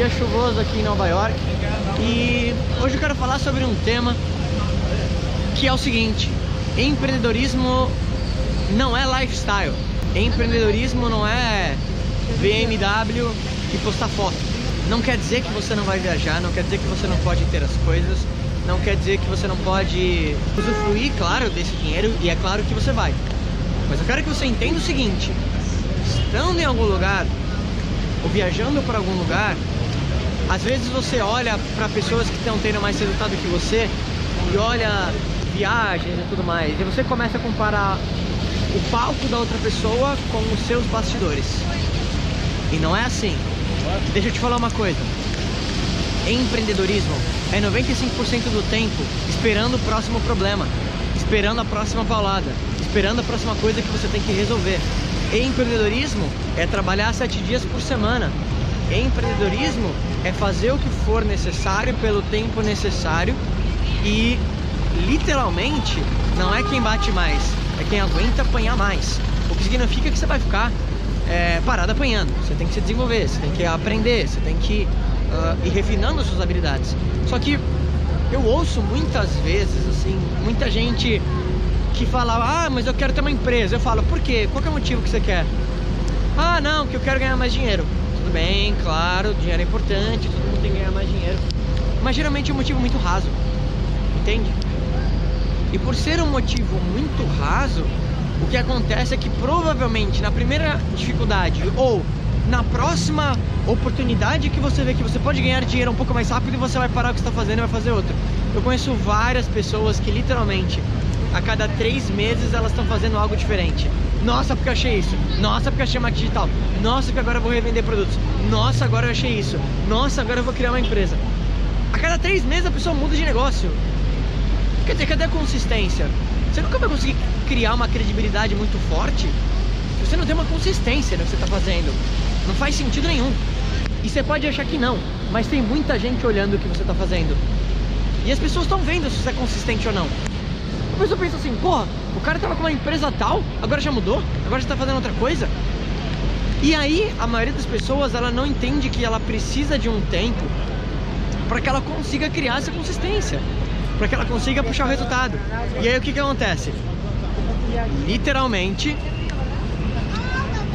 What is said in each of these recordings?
dia chuvoso aqui em Nova York e hoje eu quero falar sobre um tema que é o seguinte: empreendedorismo não é lifestyle, empreendedorismo não é BMW e postar foto. Não quer dizer que você não vai viajar, não quer dizer que você não pode ter as coisas, não quer dizer que você não pode usufruir, claro, desse dinheiro e é claro que você vai. Mas eu quero que você entenda o seguinte: estando em algum lugar ou viajando para algum lugar, às vezes você olha para pessoas que estão tendo mais resultado que você e olha viagens e tudo mais, e você começa a comparar o palco da outra pessoa com os seus bastidores. E não é assim. Deixa eu te falar uma coisa. Empreendedorismo é 95% do tempo esperando o próximo problema, esperando a próxima paulada, esperando a próxima coisa que você tem que resolver. Empreendedorismo é trabalhar sete dias por semana. Empreendedorismo é fazer o que for necessário pelo tempo necessário e literalmente não é quem bate mais, é quem aguenta apanhar mais. O que significa que você vai ficar é, parado apanhando. Você tem que se desenvolver, você tem que aprender, você tem que uh, ir refinando as suas habilidades. Só que eu ouço muitas vezes, assim, muita gente que fala, ah, mas eu quero ter uma empresa. Eu falo, por quê? Qual é o motivo que você quer? Ah, não, que eu quero ganhar mais dinheiro. Bem, claro, dinheiro é importante, todo mundo tem que ganhar mais dinheiro. Mas geralmente é um motivo muito raso, entende? E por ser um motivo muito raso, o que acontece é que provavelmente na primeira dificuldade ou na próxima oportunidade que você vê que você pode ganhar dinheiro um pouco mais rápido você vai parar o que está fazendo e vai fazer outro. Eu conheço várias pessoas que literalmente a cada três meses elas estão fazendo algo diferente. Nossa, porque eu achei isso. Nossa, porque eu achei marketing digital. Nossa, porque agora eu vou revender produtos. Nossa, agora eu achei isso. Nossa, agora eu vou criar uma empresa. A cada três meses a pessoa muda de negócio. Quer dizer, cadê a consistência? Você nunca vai conseguir criar uma credibilidade muito forte se você não tem uma consistência no que você está fazendo. Não faz sentido nenhum. E você pode achar que não, mas tem muita gente olhando o que você está fazendo. E as pessoas estão vendo se você é consistente ou não eu penso assim, porra, o cara tava com uma empresa tal, agora já mudou, agora já tá fazendo outra coisa. E aí, a maioria das pessoas, ela não entende que ela precisa de um tempo para que ela consiga criar essa consistência, para que ela consiga puxar o resultado. E aí o que que acontece? Literalmente,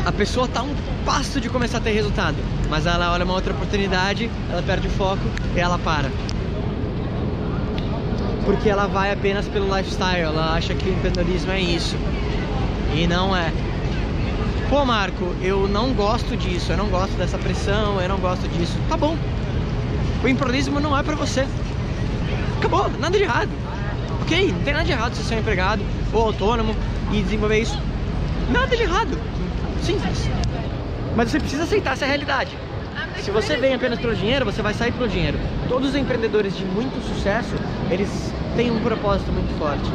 a pessoa tá um passo de começar a ter resultado, mas ela olha uma outra oportunidade, ela perde o foco e ela para porque ela vai apenas pelo lifestyle, ela acha que o empreendedorismo é isso. E não é. Pô, Marco, eu não gosto disso, eu não gosto dessa pressão, eu não gosto disso. Tá bom. O empreendedorismo não é para você. Acabou, nada de errado. Ok, não tem nada de errado se você é um empregado ou autônomo e desenvolver isso. Nada de errado. Simples. Mas você precisa aceitar essa realidade. Se você vem apenas pelo dinheiro, você vai sair pelo dinheiro. Todos os empreendedores de muito sucesso, eles têm um propósito muito forte.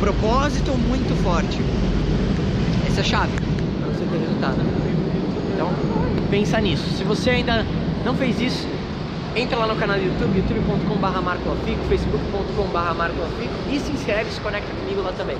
Propósito muito forte. Essa é a chave para você ter resultado. Então, pensa nisso. Se você ainda não fez isso, entra lá no canal do YouTube, youtube.com.br marcoafico, facebook.com.br marcoafico e se inscreve, se conecta comigo lá também.